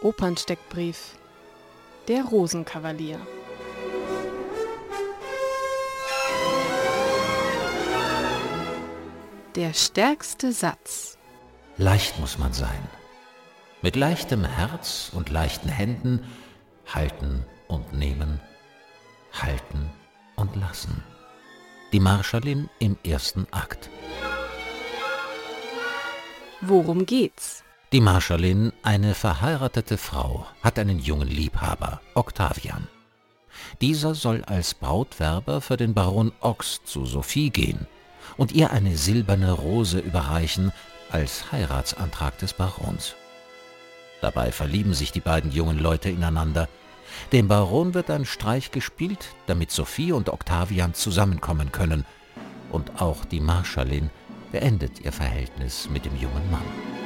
Opernsteckbrief Der Rosenkavalier Der stärkste Satz Leicht muss man sein. Mit leichtem Herz und leichten Händen halten und nehmen, halten und lassen. Die Marschallin im ersten Akt. Worum geht's? Die Marschallin, eine verheiratete Frau, hat einen jungen Liebhaber, Octavian. Dieser soll als Brautwerber für den Baron Ox zu Sophie gehen und ihr eine silberne Rose überreichen als Heiratsantrag des Barons. Dabei verlieben sich die beiden jungen Leute ineinander. Dem Baron wird ein Streich gespielt, damit Sophie und Octavian zusammenkommen können, und auch die Marschallin beendet ihr Verhältnis mit dem jungen Mann.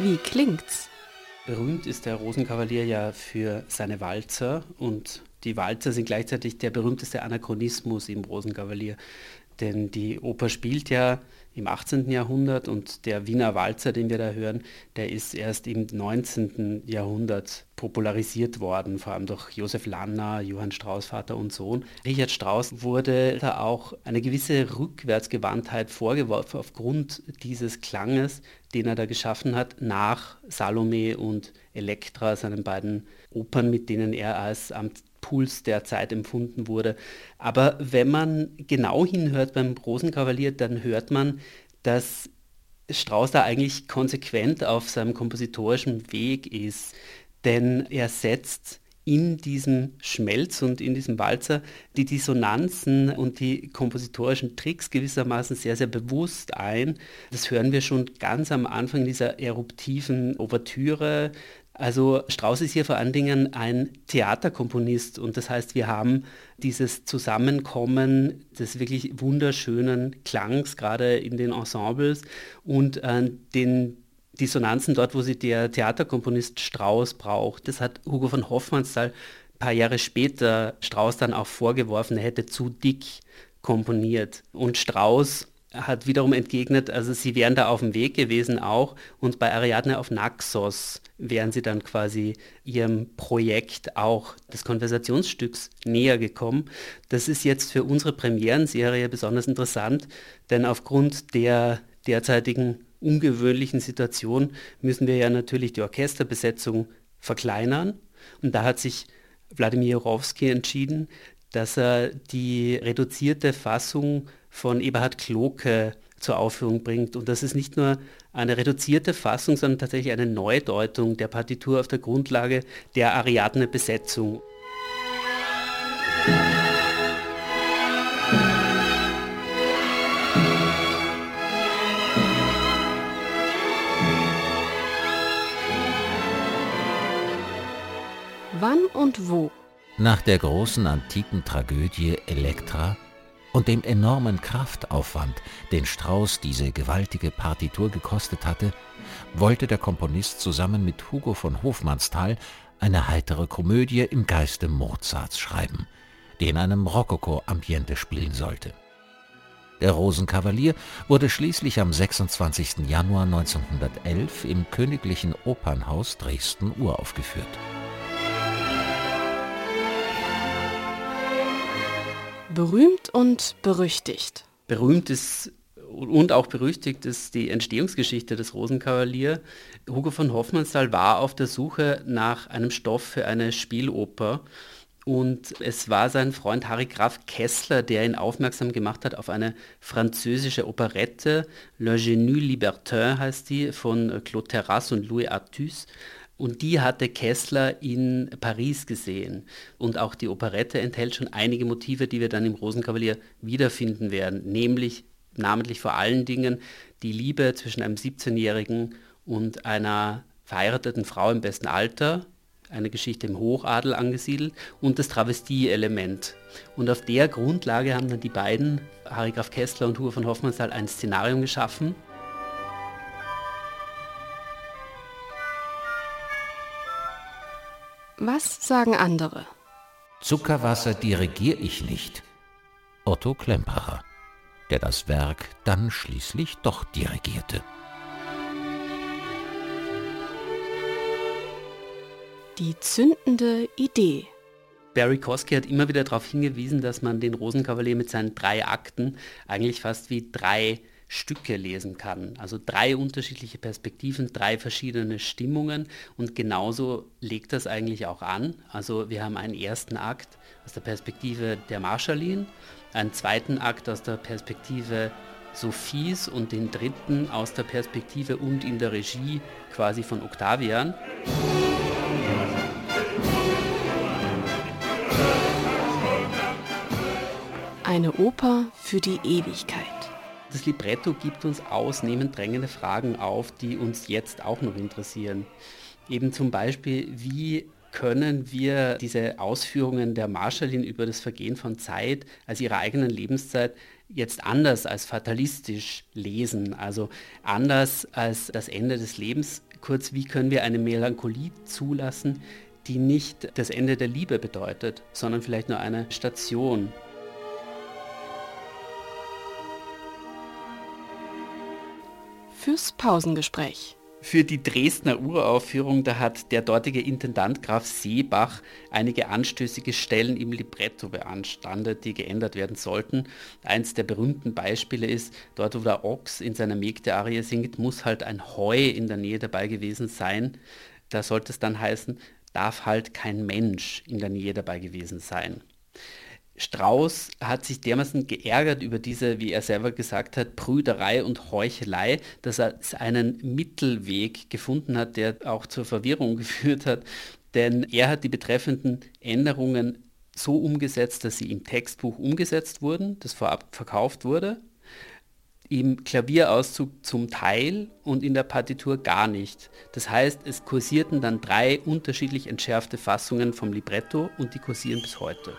Wie klingt's? Berühmt ist der Rosenkavalier ja für seine Walzer und die Walzer sind gleichzeitig der berühmteste Anachronismus im Rosenkavalier. Denn die Oper spielt ja im 18. Jahrhundert und der Wiener Walzer, den wir da hören, der ist erst im 19. Jahrhundert popularisiert worden, vor allem durch Josef Lanner, Johann Strauss Vater und Sohn. Richard Strauss wurde da auch eine gewisse Rückwärtsgewandtheit vorgeworfen aufgrund dieses Klanges, den er da geschaffen hat, nach Salome und Elektra, seinen beiden Opern, mit denen er als Puls der Zeit empfunden wurde. Aber wenn man genau hinhört beim Rosenkavalier, dann hört man, dass Strauss da eigentlich konsequent auf seinem kompositorischen Weg ist. Denn er setzt in diesem Schmelz und in diesem Walzer die Dissonanzen und die kompositorischen Tricks gewissermaßen sehr, sehr bewusst ein. Das hören wir schon ganz am Anfang dieser eruptiven Ouvertüre. Also Strauss ist hier vor allen Dingen ein Theaterkomponist und das heißt, wir haben dieses Zusammenkommen des wirklich wunderschönen Klangs, gerade in den Ensembles und äh, den Dissonanzen dort, wo sie der Theaterkomponist Strauss braucht. Das hat Hugo von Hoffmannsthal ein paar Jahre später Strauss dann auch vorgeworfen, er hätte zu dick komponiert. Und Strauss hat wiederum entgegnet, also sie wären da auf dem Weg gewesen auch und bei Ariadne auf Naxos wären sie dann quasi ihrem Projekt auch des Konversationsstücks näher gekommen. Das ist jetzt für unsere Premierenserie besonders interessant, denn aufgrund der derzeitigen ungewöhnlichen Situation müssen wir ja natürlich die Orchesterbesetzung verkleinern und da hat sich Wladimir Jorowski entschieden, dass er die reduzierte Fassung von Eberhard Kloke zur Aufführung bringt. Und das ist nicht nur eine reduzierte Fassung, sondern tatsächlich eine Neudeutung der Partitur auf der Grundlage der Ariadne-Besetzung. Wo? Nach der großen antiken Tragödie Elektra und dem enormen Kraftaufwand, den Strauss diese gewaltige Partitur gekostet hatte, wollte der Komponist zusammen mit Hugo von Hofmannsthal eine heitere Komödie im Geiste Mozarts schreiben, die in einem Rokoko-Ambiente spielen sollte. Der Rosenkavalier wurde schließlich am 26. Januar 1911 im Königlichen Opernhaus Dresden uraufgeführt. Berühmt und berüchtigt. Berühmt ist und auch berüchtigt ist die Entstehungsgeschichte des Rosenkavalier. Hugo von Hoffmannsthal war auf der Suche nach einem Stoff für eine Spieloper und es war sein Freund Harry Graf Kessler, der ihn aufmerksam gemacht hat auf eine französische Operette, Le Genu Libertin heißt die, von Claude Terrasse und Louis Artus. Und die hatte Kessler in Paris gesehen. Und auch die Operette enthält schon einige Motive, die wir dann im Rosenkavalier wiederfinden werden. Nämlich, namentlich vor allen Dingen, die Liebe zwischen einem 17-Jährigen und einer verheirateten Frau im besten Alter, eine Geschichte im Hochadel angesiedelt und das Travestie-Element. Und auf der Grundlage haben dann die beiden, Harry Graf Kessler und Hugo von Hoffmannsthal, ein Szenarium geschaffen, Was sagen andere? Zuckerwasser dirigiere ich nicht. Otto Klempacher. der das Werk dann schließlich doch dirigierte. Die zündende Idee. Barry Kosky hat immer wieder darauf hingewiesen, dass man den Rosenkavalier mit seinen drei Akten eigentlich fast wie drei Stücke lesen kann. Also drei unterschiedliche Perspektiven, drei verschiedene Stimmungen und genauso legt das eigentlich auch an. Also wir haben einen ersten Akt aus der Perspektive der Marschallin, einen zweiten Akt aus der Perspektive Sophies und den dritten aus der Perspektive und in der Regie quasi von Octavian. Oper für die Ewigkeit. Das Libretto gibt uns ausnehmend drängende Fragen auf, die uns jetzt auch noch interessieren. Eben zum Beispiel, wie können wir diese Ausführungen der Marschallin über das Vergehen von Zeit als ihrer eigenen Lebenszeit jetzt anders als fatalistisch lesen, also anders als das Ende des Lebens. Kurz, wie können wir eine Melancholie zulassen, die nicht das Ende der Liebe bedeutet, sondern vielleicht nur eine Station fürs Pausengespräch. Für die Dresdner Uraufführung, da hat der dortige Intendant Graf Seebach einige anstößige Stellen im Libretto beanstandet, die geändert werden sollten. Eins der berühmten Beispiele ist, dort wo der Ochs in seiner Mägde-Arie singt, muss halt ein Heu in der Nähe dabei gewesen sein. Da sollte es dann heißen, darf halt kein Mensch in der Nähe dabei gewesen sein. Strauß hat sich dermaßen geärgert über diese, wie er selber gesagt hat, Brüderei und Heuchelei, dass er einen Mittelweg gefunden hat, der auch zur Verwirrung geführt hat. Denn er hat die betreffenden Änderungen so umgesetzt, dass sie im Textbuch umgesetzt wurden, das vorab verkauft wurde, im Klavierauszug zum Teil und in der Partitur gar nicht. Das heißt, es kursierten dann drei unterschiedlich entschärfte Fassungen vom Libretto und die kursieren bis heute.